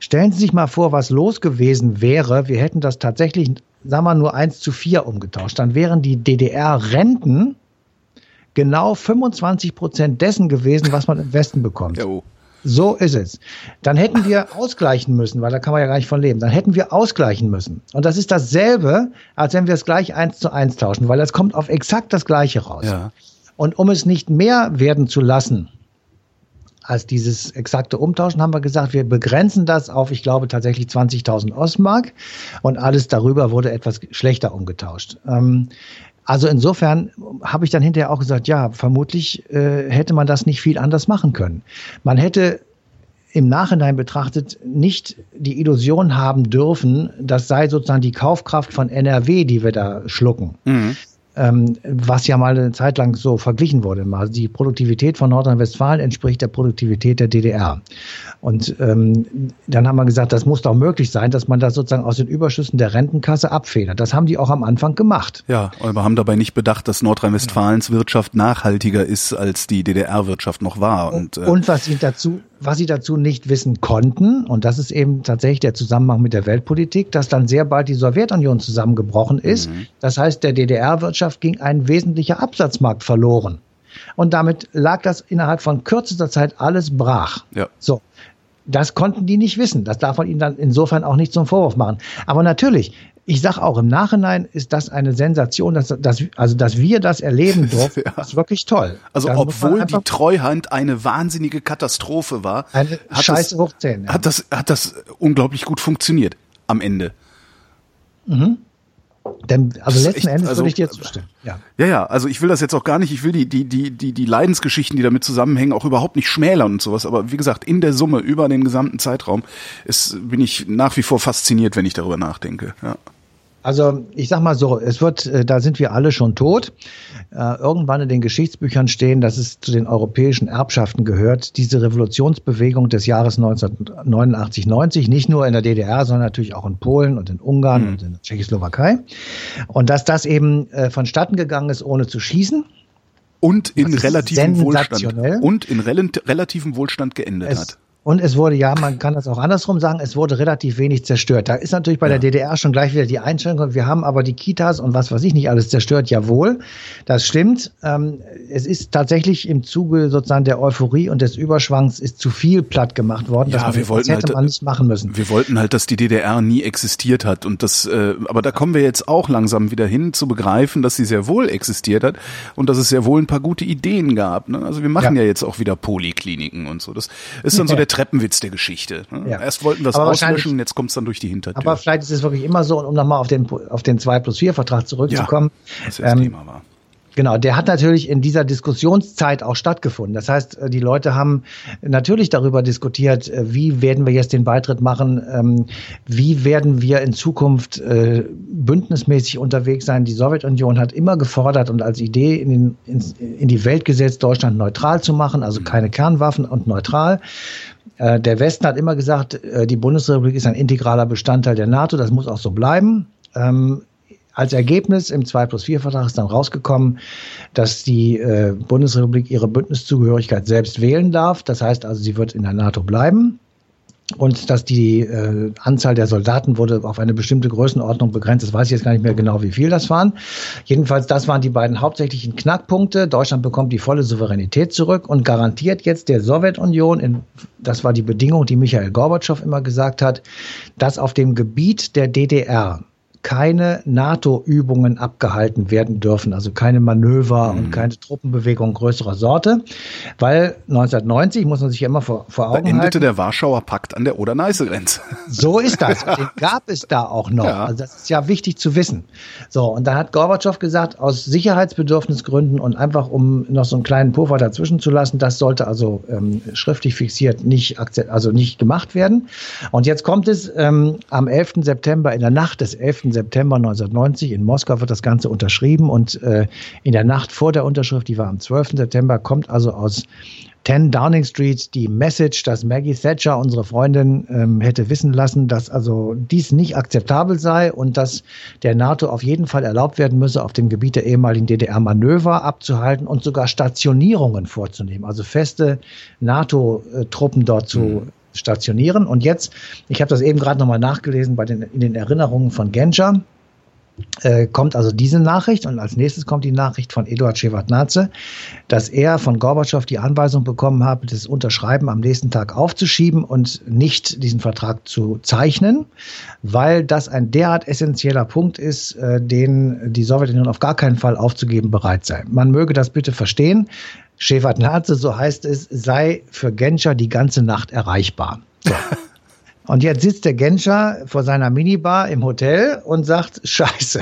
Stellen Sie sich mal vor, was los gewesen wäre. Wir hätten das tatsächlich, sagen wir nur 1 zu 4 umgetauscht. Dann wären die DDR-Renten genau 25 Prozent dessen gewesen, was man im Westen bekommt. Jo. So ist es. Dann hätten wir ausgleichen müssen, weil da kann man ja gar nicht von leben. Dann hätten wir ausgleichen müssen. Und das ist dasselbe, als wenn wir es gleich eins zu eins tauschen, weil das kommt auf exakt das Gleiche raus. Ja. Und um es nicht mehr werden zu lassen, als dieses exakte Umtauschen haben wir gesagt, wir begrenzen das auf, ich glaube, tatsächlich 20.000 Ostmark und alles darüber wurde etwas schlechter umgetauscht. Ähm, also insofern habe ich dann hinterher auch gesagt, ja, vermutlich äh, hätte man das nicht viel anders machen können. Man hätte im Nachhinein betrachtet nicht die Illusion haben dürfen, das sei sozusagen die Kaufkraft von NRW, die wir da schlucken. Mhm. Ähm, was ja mal eine Zeit lang so verglichen wurde. Also die Produktivität von Nordrhein-Westfalen entspricht der Produktivität der DDR. Und ähm, dann haben wir gesagt, das muss doch möglich sein, dass man das sozusagen aus den Überschüssen der Rentenkasse abfedert. Das haben die auch am Anfang gemacht. Ja, aber haben dabei nicht bedacht, dass Nordrhein-Westfalens Wirtschaft nachhaltiger ist, als die DDR-Wirtschaft noch war. Und, äh, und was sie dazu was sie dazu nicht wissen konnten, und das ist eben tatsächlich der Zusammenhang mit der Weltpolitik, dass dann sehr bald die Sowjetunion zusammengebrochen ist. Mhm. Das heißt, der DDR-Wirtschaft ging ein wesentlicher Absatzmarkt verloren. Und damit lag das innerhalb von kürzester Zeit alles brach. Ja. So. Das konnten die nicht wissen. Das darf man ihnen dann insofern auch nicht zum Vorwurf machen. Aber natürlich, ich sage auch im Nachhinein ist das eine Sensation, dass, dass, also dass wir das erleben durften, ja. ist wirklich toll. Also da obwohl die Treuhand eine wahnsinnige Katastrophe war, eine Scheiße hoch 10, ja. hat das hat das unglaublich gut funktioniert am Ende. Mhm. Denn, also letzten echt, Endes also, würde ich dir zustimmen. Ja. ja, ja, also ich will das jetzt auch gar nicht, ich will die, die, die, die, die Leidensgeschichten, die damit zusammenhängen, auch überhaupt nicht schmälern und sowas. Aber wie gesagt, in der Summe, über den gesamten Zeitraum, ist, bin ich nach wie vor fasziniert, wenn ich darüber nachdenke. Ja. Also ich sag mal so, es wird, äh, da sind wir alle schon tot. Äh, irgendwann in den Geschichtsbüchern stehen, dass es zu den europäischen Erbschaften gehört, diese Revolutionsbewegung des Jahres 1989, 90, nicht nur in der DDR, sondern natürlich auch in Polen und in Ungarn mhm. und in der Tschechoslowakei. Und dass das eben äh, vonstatten gegangen ist, ohne zu schießen. Und in relativem Wohlstand. Und in rel relativem Wohlstand geendet es, hat. Und es wurde, ja, man kann das auch andersrum sagen, es wurde relativ wenig zerstört. Da ist natürlich bei ja. der DDR schon gleich wieder die Einschränkung. Wir haben aber die Kitas und was weiß ich nicht alles zerstört. Jawohl, das stimmt. Ähm, es ist tatsächlich im Zuge sozusagen der Euphorie und des Überschwangs ist zu viel platt gemacht worden. Ja, wir wollten hätte halt, man nicht machen müssen. Wir wollten halt, dass die DDR nie existiert hat. Und das, äh, aber da kommen wir jetzt auch langsam wieder hin zu begreifen, dass sie sehr wohl existiert hat und dass es sehr wohl ein paar gute Ideen gab. Ne? Also wir machen ja. ja jetzt auch wieder Polikliniken und so. Das ist dann so der Treppenwitz der Geschichte. Ne? Ja. Erst wollten wir es auslöschen, jetzt kommt es dann durch die Hintertür. Aber vielleicht ist es wirklich immer so, um nochmal auf den, auf den 2 plus 4 Vertrag zurückzukommen. Ja, das, das ähm, Thema war. Genau, der hat natürlich in dieser Diskussionszeit auch stattgefunden. Das heißt, äh, die Leute haben natürlich darüber diskutiert, äh, wie werden wir jetzt den Beitritt machen, ähm, wie werden wir in Zukunft äh, bündnismäßig unterwegs sein. Die Sowjetunion hat immer gefordert und als Idee in, den, in die Welt gesetzt, Deutschland neutral zu machen, also keine Kernwaffen und neutral. Äh, der Westen hat immer gesagt, äh, die Bundesrepublik ist ein integraler Bestandteil der NATO, das muss auch so bleiben. Ähm, als Ergebnis im 2 plus 4 Vertrag ist dann rausgekommen, dass die äh, Bundesrepublik ihre Bündniszugehörigkeit selbst wählen darf. Das heißt also, sie wird in der NATO bleiben und dass die äh, Anzahl der Soldaten wurde auf eine bestimmte Größenordnung begrenzt. Das weiß ich jetzt gar nicht mehr genau, wie viel das waren. Jedenfalls, das waren die beiden hauptsächlichen Knackpunkte. Deutschland bekommt die volle Souveränität zurück und garantiert jetzt der Sowjetunion, in, das war die Bedingung, die Michael Gorbatschow immer gesagt hat, dass auf dem Gebiet der DDR keine NATO-Übungen abgehalten werden dürfen, also keine Manöver mhm. und keine Truppenbewegung größerer Sorte, weil 1990 muss man sich ja immer vor, vor Augen da endete halten. der Warschauer Pakt an der Oder-Neiße-Grenze. So ist das. Den gab es da auch noch. Ja. Also das ist ja wichtig zu wissen. So und dann hat Gorbatschow gesagt, aus Sicherheitsbedürfnisgründen und einfach um noch so einen kleinen Puffer dazwischen zu lassen, das sollte also ähm, schriftlich fixiert nicht also nicht gemacht werden. Und jetzt kommt es ähm, am 11. September in der Nacht des 11. September 1990 in Moskau wird das Ganze unterschrieben und äh, in der Nacht vor der Unterschrift, die war am 12. September, kommt also aus 10 Downing Street die Message, dass Maggie Thatcher, unsere Freundin, ähm, hätte wissen lassen, dass also dies nicht akzeptabel sei und dass der NATO auf jeden Fall erlaubt werden müsse, auf dem Gebiet der ehemaligen DDR Manöver abzuhalten und sogar Stationierungen vorzunehmen, also feste NATO-Truppen dort zu mhm stationieren. Und jetzt, ich habe das eben gerade nochmal nachgelesen bei den, in den Erinnerungen von Genscher, äh, kommt also diese Nachricht und als nächstes kommt die Nachricht von Eduard Shevardnadze, dass er von Gorbatschow die Anweisung bekommen hat, das Unterschreiben am nächsten Tag aufzuschieben und nicht diesen Vertrag zu zeichnen, weil das ein derart essentieller Punkt ist, äh, den die Sowjetunion auf gar keinen Fall aufzugeben bereit sei. Man möge das bitte verstehen. Shevardnadze, so heißt es, sei für Genscher die ganze Nacht erreichbar. So. Und jetzt sitzt der Genscher vor seiner Minibar im Hotel und sagt, scheiße,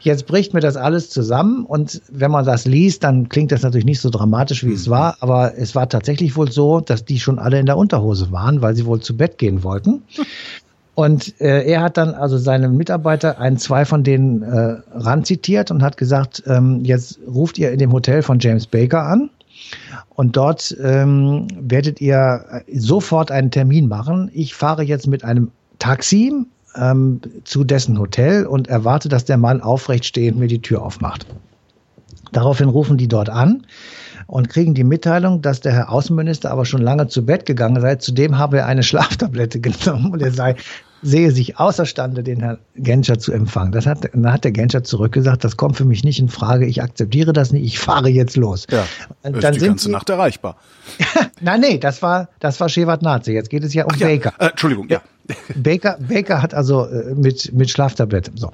jetzt bricht mir das alles zusammen. Und wenn man das liest, dann klingt das natürlich nicht so dramatisch, wie mhm. es war. Aber es war tatsächlich wohl so, dass die schon alle in der Unterhose waren, weil sie wohl zu Bett gehen wollten. Und äh, er hat dann also seinem Mitarbeiter ein, zwei von denen äh, ranzitiert und hat gesagt, ähm, jetzt ruft ihr in dem Hotel von James Baker an und dort ähm, werdet ihr sofort einen Termin machen. Ich fahre jetzt mit einem Taxi ähm, zu dessen Hotel und erwarte, dass der Mann aufrecht stehend mir die Tür aufmacht. Daraufhin rufen die dort an und kriegen die Mitteilung, dass der Herr Außenminister aber schon lange zu Bett gegangen sei. Zudem habe er eine Schlaftablette genommen und er sei sehe sich außerstande, den Herrn Genscher zu empfangen. Das hat, dann hat der Genscher zurückgesagt, das kommt für mich nicht in Frage, ich akzeptiere das nicht, ich fahre jetzt los. Ja, dann ist die ganze sie, Nacht erreichbar. Nein, nee, das war, das war Shevardnadze. Jetzt geht es ja um Ach, Baker. Ja. Äh, Entschuldigung, ja. Baker, Baker hat also äh, mit, mit Schlaftablette. So.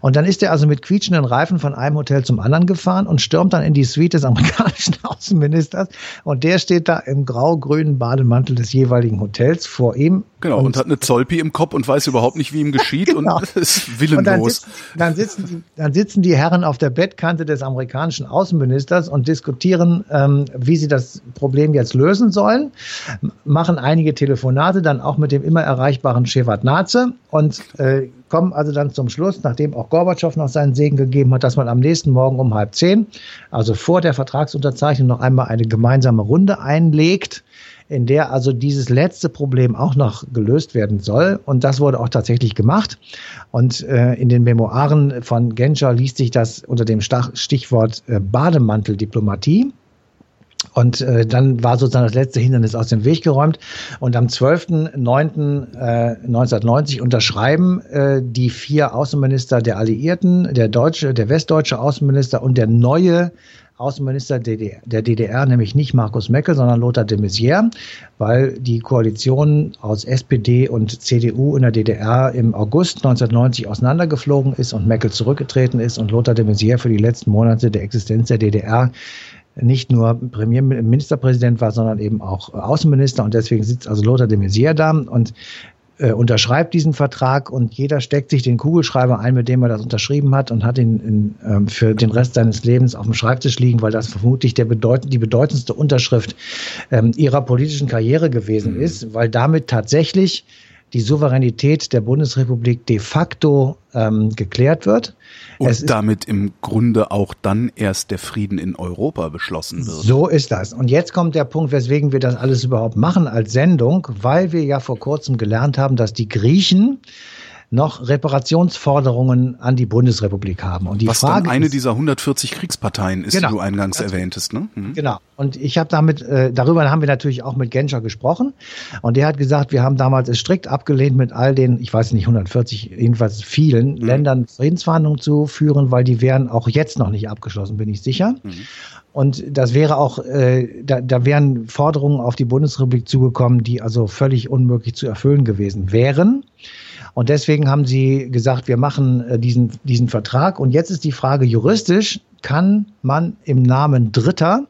Und dann ist er also mit quietschenden Reifen von einem Hotel zum anderen gefahren und stürmt dann in die Suite des amerikanischen Außenministers. Und der steht da im grau-grünen Bademantel des jeweiligen Hotels vor ihm. Genau, und, und, hat eine Zolpi im Kopf und weiß überhaupt nicht, wie ihm geschieht genau. und ist willenlos. Und dann, sitzen, dann, sitzen die, dann sitzen die Herren auf der Bettkante des amerikanischen Außenministers und diskutieren, ähm, wie sie das Problem jetzt lösen sollen, machen einige Telefonate, dann auch mit dem immer erreichbaren waren Shevardnadze und äh, kommen also dann zum Schluss, nachdem auch Gorbatschow noch seinen Segen gegeben hat, dass man am nächsten Morgen um halb zehn, also vor der Vertragsunterzeichnung, noch einmal eine gemeinsame Runde einlegt, in der also dieses letzte Problem auch noch gelöst werden soll. Und das wurde auch tatsächlich gemacht. Und äh, in den Memoiren von Genscher liest sich das unter dem Stichwort äh, Bademanteldiplomatie. Und äh, dann war sozusagen das letzte Hindernis aus dem Weg geräumt. Und am 12.09.1990 äh, unterschreiben äh, die vier Außenminister der Alliierten, der deutsche, der westdeutsche Außenminister und der neue Außenminister der DDR, nämlich nicht Markus Meckel, sondern Lothar de Maizière, weil die Koalition aus SPD und CDU in der DDR im August 1990 auseinandergeflogen ist und Meckel zurückgetreten ist und Lothar de Maizière für die letzten Monate der Existenz der DDR nicht nur Premierministerpräsident war, sondern eben auch Außenminister. Und deswegen sitzt also Lothar de Maizière da und äh, unterschreibt diesen Vertrag und jeder steckt sich den Kugelschreiber ein, mit dem er das unterschrieben hat und hat ihn in, ähm, für den Rest seines Lebens auf dem Schreibtisch liegen, weil das vermutlich der bedeut die bedeutendste Unterschrift ähm, ihrer politischen Karriere gewesen mhm. ist, weil damit tatsächlich die Souveränität der Bundesrepublik de facto ähm, geklärt wird. Und damit im Grunde auch dann erst der Frieden in Europa beschlossen wird. So ist das. Und jetzt kommt der Punkt, weswegen wir das alles überhaupt machen als Sendung, weil wir ja vor kurzem gelernt haben, dass die Griechen noch Reparationsforderungen an die Bundesrepublik haben. Und die Was Frage dann eine ist, dieser 140 Kriegsparteien ist, genau, die du eingangs erwähntest. Ne? Mhm. Genau. Und ich habe damit, äh, darüber haben wir natürlich auch mit Genscher gesprochen. Und der hat gesagt, wir haben damals es strikt abgelehnt, mit all den, ich weiß nicht, 140, jedenfalls vielen mhm. Ländern Friedensverhandlungen zu führen, weil die wären auch jetzt noch nicht abgeschlossen, bin ich sicher. Mhm. Und das wäre auch, äh, da, da wären Forderungen auf die Bundesrepublik zugekommen, die also völlig unmöglich zu erfüllen gewesen wären. Und deswegen haben sie gesagt, wir machen äh, diesen, diesen Vertrag. Und jetzt ist die Frage juristisch, kann man im Namen Dritter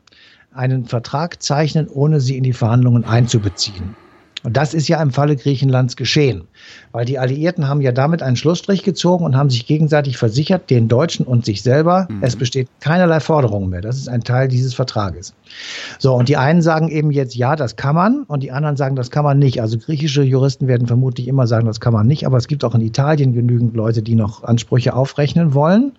einen Vertrag zeichnen, ohne sie in die Verhandlungen einzubeziehen? Und das ist ja im Falle Griechenlands geschehen, weil die Alliierten haben ja damit einen Schlussstrich gezogen und haben sich gegenseitig versichert, den Deutschen und sich selber, mhm. es besteht keinerlei Forderungen mehr. Das ist ein Teil dieses Vertrages. So, und die einen sagen eben jetzt, ja, das kann man, und die anderen sagen, das kann man nicht. Also griechische Juristen werden vermutlich immer sagen, das kann man nicht, aber es gibt auch in Italien genügend Leute, die noch Ansprüche aufrechnen wollen.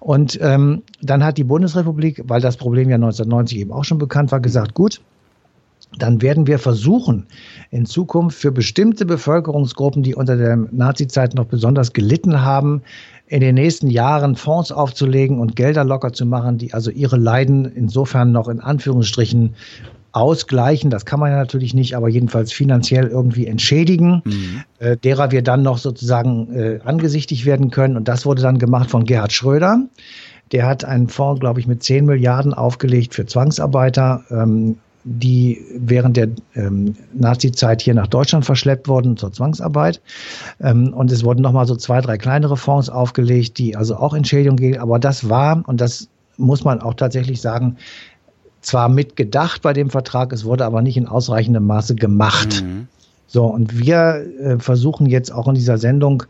Und ähm, dann hat die Bundesrepublik, weil das Problem ja 1990 eben auch schon bekannt war, gesagt, gut, dann werden wir versuchen, in Zukunft für bestimmte Bevölkerungsgruppen, die unter der Nazizeit noch besonders gelitten haben, in den nächsten Jahren Fonds aufzulegen und Gelder locker zu machen, die also ihre Leiden insofern noch in Anführungsstrichen ausgleichen. Das kann man ja natürlich nicht, aber jedenfalls finanziell irgendwie entschädigen, mhm. äh, derer wir dann noch sozusagen äh, angesichtigt werden können. Und das wurde dann gemacht von Gerhard Schröder. Der hat einen Fonds, glaube ich, mit 10 Milliarden aufgelegt für Zwangsarbeiter. Ähm, die während der ähm, Nazi-Zeit hier nach Deutschland verschleppt wurden zur Zwangsarbeit. Ähm, und es wurden nochmal so zwei, drei kleinere Fonds aufgelegt, die also auch Entschädigung geben. Aber das war, und das muss man auch tatsächlich sagen, zwar mitgedacht bei dem Vertrag, es wurde aber nicht in ausreichendem Maße gemacht. Mhm. So, und wir äh, versuchen jetzt auch in dieser Sendung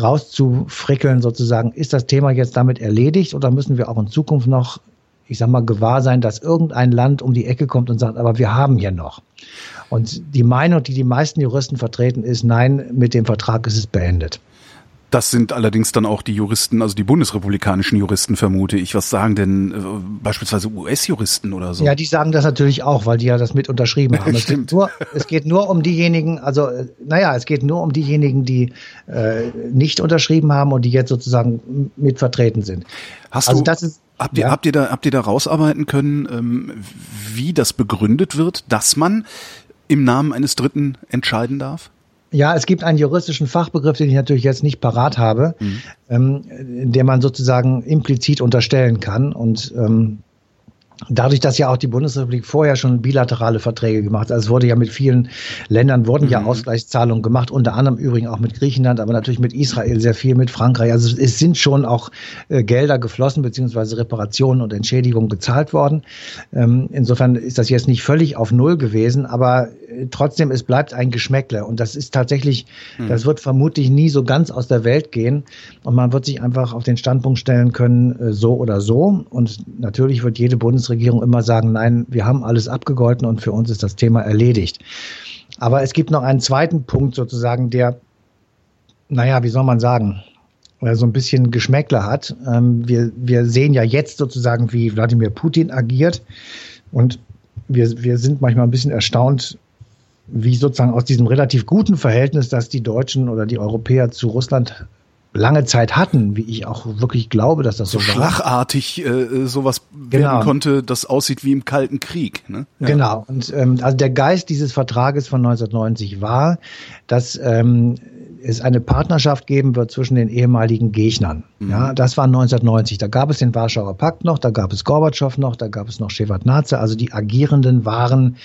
rauszufrickeln, sozusagen, ist das Thema jetzt damit erledigt oder müssen wir auch in Zukunft noch ich sag mal, gewahr sein, dass irgendein Land um die Ecke kommt und sagt, aber wir haben hier noch. Und die Meinung, die die meisten Juristen vertreten, ist, nein, mit dem Vertrag ist es beendet. Das sind allerdings dann auch die Juristen, also die bundesrepublikanischen Juristen, vermute ich. Was sagen denn äh, beispielsweise US-Juristen oder so? Ja, die sagen das natürlich auch, weil die ja das mit unterschrieben haben. es, geht nur, es geht nur um diejenigen, also äh, naja, es geht nur um diejenigen, die äh, nicht unterschrieben haben und die jetzt sozusagen mit vertreten sind. Hast also du, das ist, habt, ihr, ja. habt, ihr da, habt ihr da rausarbeiten können, ähm, wie das begründet wird, dass man im Namen eines Dritten entscheiden darf? Ja, es gibt einen juristischen Fachbegriff, den ich natürlich jetzt nicht parat habe, mhm. ähm, der man sozusagen implizit unterstellen kann. Und ähm, Dadurch, dass ja auch die Bundesrepublik vorher schon bilaterale Verträge gemacht hat, also es wurde ja mit vielen Ländern wurden mhm. ja Ausgleichszahlungen gemacht, unter anderem übrigens auch mit Griechenland, aber natürlich mit Israel sehr viel, mit Frankreich. Also es sind schon auch äh, Gelder geflossen, beziehungsweise Reparationen und Entschädigungen gezahlt worden. Ähm, insofern ist das jetzt nicht völlig auf Null gewesen, aber trotzdem, es bleibt ein Geschmäckle. Und das ist tatsächlich, mhm. das wird vermutlich nie so ganz aus der Welt gehen. Und man wird sich einfach auf den Standpunkt stellen können, äh, so oder so. Und natürlich wird jede Bundesregierung immer sagen, nein, wir haben alles abgegolten und für uns ist das Thema erledigt. Aber es gibt noch einen zweiten Punkt sozusagen, der, naja, wie soll man sagen, so ein bisschen Geschmäckler hat. Ähm, wir, wir sehen ja jetzt sozusagen, wie Wladimir Putin agiert und wir, wir sind manchmal ein bisschen erstaunt, wie sozusagen aus diesem relativ guten Verhältnis, das die Deutschen oder die Europäer zu Russland lange Zeit hatten, wie ich auch wirklich glaube, dass das so, so war. Schlachartig äh, sowas genau. werden konnte, das aussieht wie im Kalten Krieg. Ne? Ja. Genau. Und ähm, also der Geist dieses Vertrages von 1990 war, dass ähm, es eine Partnerschaft geben wird zwischen den ehemaligen Gegnern. Mhm. Ja, das war 1990. Da gab es den Warschauer Pakt noch, da gab es Gorbatschow noch, da gab es noch Shevardnadze. Also die Agierenden waren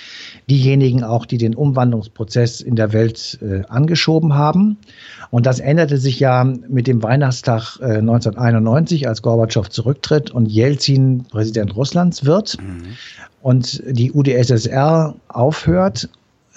diejenigen auch, die den Umwandlungsprozess in der Welt äh, angeschoben haben. Und das änderte sich ja mit dem Weihnachtstag äh, 1991, als Gorbatschow zurücktritt und Jelzin Präsident Russlands wird. Mhm. Und die UdSSR aufhört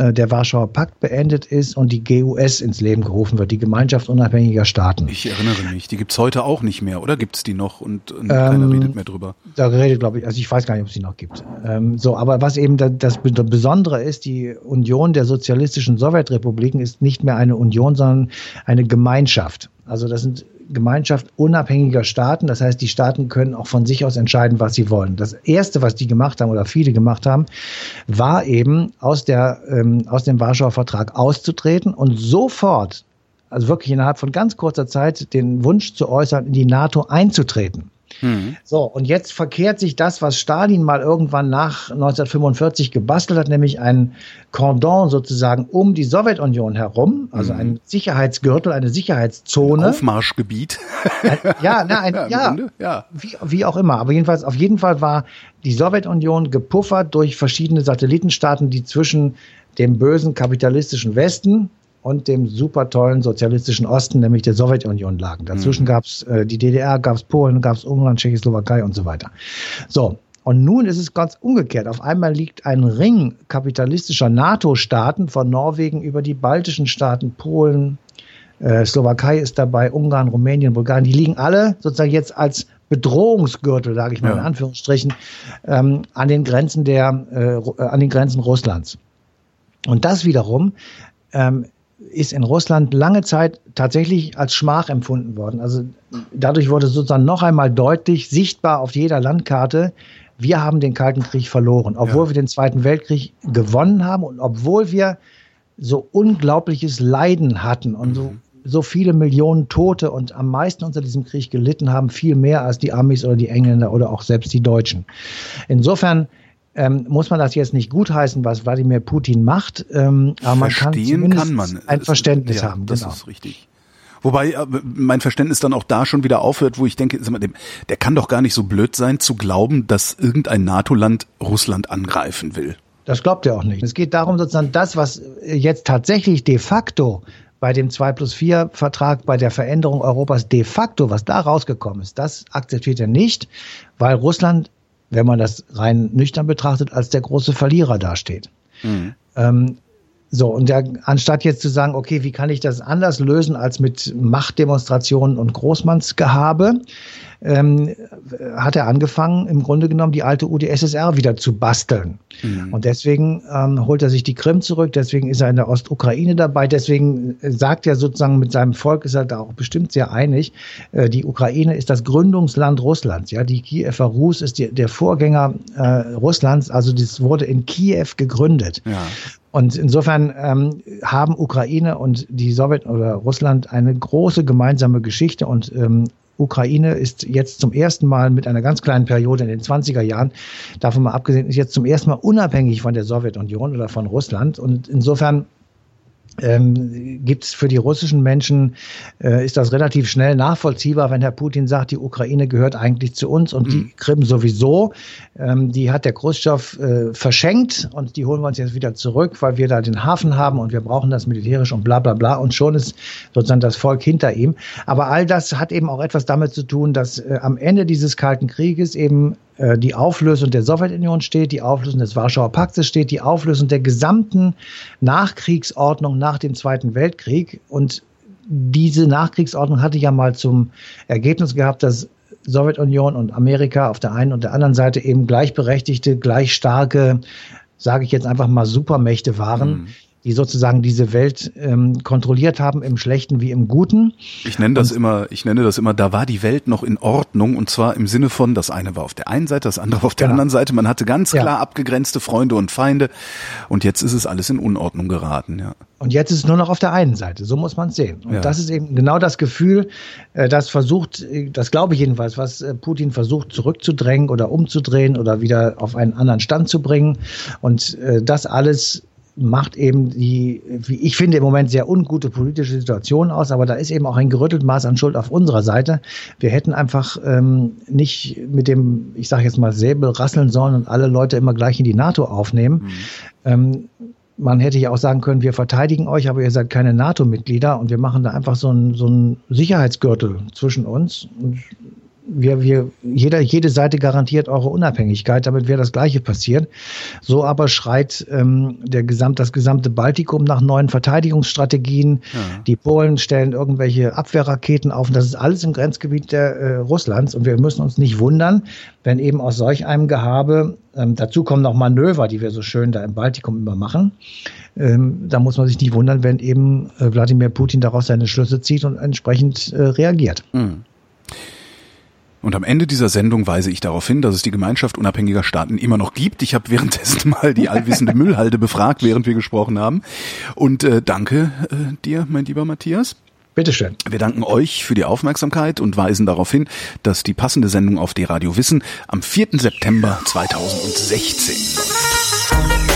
äh, der Warschauer Pakt beendet ist und die GUS ins Leben gerufen wird, die Gemeinschaft unabhängiger Staaten. Ich erinnere mich, die gibt's heute auch nicht mehr, oder gibt's die noch und, und ähm, keiner redet mehr drüber? Da redet, glaube ich, also ich weiß gar nicht, ob es die noch gibt. Ähm, so, aber was eben das, das Besondere ist, die Union der sozialistischen Sowjetrepubliken ist nicht mehr eine Union, sondern eine Gemeinschaft. Also das sind Gemeinschaft unabhängiger Staaten. Das heißt, die Staaten können auch von sich aus entscheiden, was sie wollen. Das Erste, was die gemacht haben oder viele gemacht haben, war eben aus, der, ähm, aus dem Warschauer Vertrag auszutreten und sofort, also wirklich innerhalb von ganz kurzer Zeit, den Wunsch zu äußern, in die NATO einzutreten. Mhm. So, und jetzt verkehrt sich das, was Stalin mal irgendwann nach 1945 gebastelt hat, nämlich ein Cordon sozusagen um die Sowjetunion herum, also mhm. ein Sicherheitsgürtel, eine Sicherheitszone. Aufmarschgebiet. ja, na, ein, ja, ja, ja. Wie, wie auch immer. Aber jedenfalls, auf jeden Fall war die Sowjetunion gepuffert durch verschiedene Satellitenstaaten, die zwischen dem bösen kapitalistischen Westen, und dem super tollen sozialistischen Osten, nämlich der Sowjetunion lagen. Dazwischen mhm. gab es äh, die DDR, gab es Polen, gab es Ungarn, Tschechoslowakei und so weiter. So, und nun ist es ganz umgekehrt. Auf einmal liegt ein Ring kapitalistischer NATO-Staaten von Norwegen über die baltischen Staaten, Polen, äh, Slowakei ist dabei, Ungarn, Rumänien, Bulgarien, die liegen alle sozusagen jetzt als Bedrohungsgürtel, sage ich mal ja. in Anführungsstrichen, ähm, an den Grenzen der, äh, an den Grenzen Russlands. Und das wiederum ähm, ist in Russland lange Zeit tatsächlich als Schmach empfunden worden. Also dadurch wurde sozusagen noch einmal deutlich sichtbar auf jeder Landkarte, wir haben den Kalten Krieg verloren, obwohl ja. wir den Zweiten Weltkrieg gewonnen haben und obwohl wir so unglaubliches Leiden hatten und so, mhm. so viele Millionen Tote und am meisten unter diesem Krieg gelitten haben, viel mehr als die Amis oder die Engländer oder auch selbst die Deutschen. Insofern ähm, muss man das jetzt nicht gutheißen, was Wladimir Putin macht, ähm, aber man Verstehen kann, kann man. ein Verständnis ja, haben. Das genau. ist richtig. Wobei äh, mein Verständnis dann auch da schon wieder aufhört, wo ich denke, der kann doch gar nicht so blöd sein, zu glauben, dass irgendein NATO-Land Russland angreifen will. Das glaubt er auch nicht. Es geht darum, sozusagen das, was jetzt tatsächlich de facto bei dem 2 plus 4 Vertrag, bei der Veränderung Europas de facto, was da rausgekommen ist, das akzeptiert er nicht, weil Russland wenn man das rein nüchtern betrachtet, als der große Verlierer dasteht. Mhm. Ähm, So, und der, anstatt jetzt zu sagen, okay, wie kann ich das anders lösen als mit Machtdemonstrationen und Großmannsgehabe, ähm, hat er angefangen, im Grunde genommen die alte UdSSR wieder zu basteln. Mhm. Und deswegen ähm, holt er sich die Krim zurück, deswegen ist er in der Ostukraine dabei, deswegen sagt er sozusagen mit seinem Volk, ist er da auch bestimmt sehr einig, äh, die Ukraine ist das Gründungsland Russlands. Ja, die Kiewer Rus ist die, der Vorgänger äh, Russlands, also das wurde in Kiew gegründet. Ja. Und insofern ähm, haben Ukraine und die Sowjet oder Russland eine große gemeinsame Geschichte und ähm, Ukraine ist jetzt zum ersten Mal mit einer ganz kleinen Periode in den 20er Jahren, davon mal abgesehen, ist jetzt zum ersten Mal unabhängig von der Sowjetunion oder von Russland. Und insofern ähm, gibt es für die russischen Menschen, äh, ist das relativ schnell nachvollziehbar, wenn Herr Putin sagt, die Ukraine gehört eigentlich zu uns und mhm. die Krim sowieso. Ähm, die hat der Khrushchev äh, verschenkt und die holen wir uns jetzt wieder zurück, weil wir da den Hafen haben und wir brauchen das militärisch und bla bla bla und schon ist sozusagen das Volk hinter ihm. Aber all das hat eben auch etwas damit zu tun, dass äh, am Ende dieses Kalten Krieges eben die Auflösung der Sowjetunion steht, die Auflösung des Warschauer Paktes steht, die Auflösung der gesamten Nachkriegsordnung nach dem Zweiten Weltkrieg. Und diese Nachkriegsordnung hatte ja mal zum Ergebnis gehabt, dass Sowjetunion und Amerika auf der einen und der anderen Seite eben gleichberechtigte, gleich starke, sage ich jetzt einfach mal Supermächte waren. Mhm die sozusagen diese Welt ähm, kontrolliert haben, im Schlechten wie im Guten. Ich nenne das und, immer, ich nenne das immer, da war die Welt noch in Ordnung und zwar im Sinne von, das eine war auf der einen Seite, das andere auf der genau. anderen Seite. Man hatte ganz klar ja. abgegrenzte Freunde und Feinde und jetzt ist es alles in Unordnung geraten, ja. Und jetzt ist es nur noch auf der einen Seite. So muss man es sehen. Und ja. das ist eben genau das Gefühl, äh, das versucht, das glaube ich jedenfalls, was äh, Putin versucht zurückzudrängen oder umzudrehen oder wieder auf einen anderen Stand zu bringen. Und äh, das alles macht eben die, wie ich finde, im Moment sehr ungute politische Situation aus, aber da ist eben auch ein gerüttelt Maß an Schuld auf unserer Seite. Wir hätten einfach ähm, nicht mit dem, ich sage jetzt mal, Säbel rasseln sollen und alle Leute immer gleich in die NATO aufnehmen. Mhm. Ähm, man hätte ja auch sagen können, wir verteidigen euch, aber ihr seid keine NATO-Mitglieder und wir machen da einfach so einen so einen Sicherheitsgürtel zwischen uns. Und wir, wir, jeder, jede Seite garantiert eure Unabhängigkeit, damit wäre das Gleiche passiert. So aber schreit ähm, der Gesamt, das gesamte Baltikum nach neuen Verteidigungsstrategien. Ja. Die Polen stellen irgendwelche Abwehrraketen auf. Und das ist alles im Grenzgebiet der, äh, Russlands. Und wir müssen uns nicht wundern, wenn eben aus solch einem Gehabe, ähm, dazu kommen noch Manöver, die wir so schön da im Baltikum immer machen. Ähm, da muss man sich nicht wundern, wenn eben äh, Wladimir Putin daraus seine Schlüsse zieht und entsprechend äh, reagiert. Mhm. Und am Ende dieser Sendung weise ich darauf hin, dass es die Gemeinschaft unabhängiger Staaten immer noch gibt. Ich habe währenddessen mal die allwissende Müllhalde befragt, während wir gesprochen haben. Und äh, danke äh, dir, mein lieber Matthias. Bitteschön. Wir danken euch für die Aufmerksamkeit und weisen darauf hin, dass die passende Sendung auf die Radio Wissen am 4. September 2016 läuft.